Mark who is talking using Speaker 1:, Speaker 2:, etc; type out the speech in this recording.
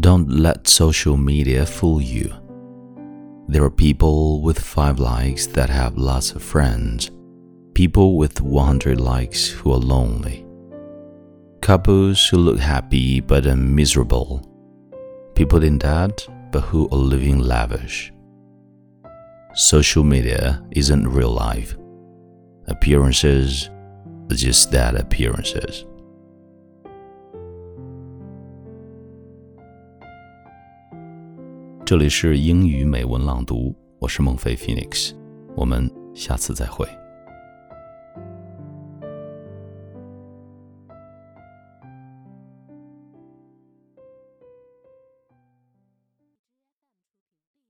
Speaker 1: Don't let social media fool you. There are people with 5 likes that have lots of friends, people with 100 likes who are lonely, couples who look happy but are miserable, people in debt but who are living lavish. Social media isn't real life. Appearances are just that appearances. 这里是英语美文朗读，我是孟非 Phoenix，我们下次再会。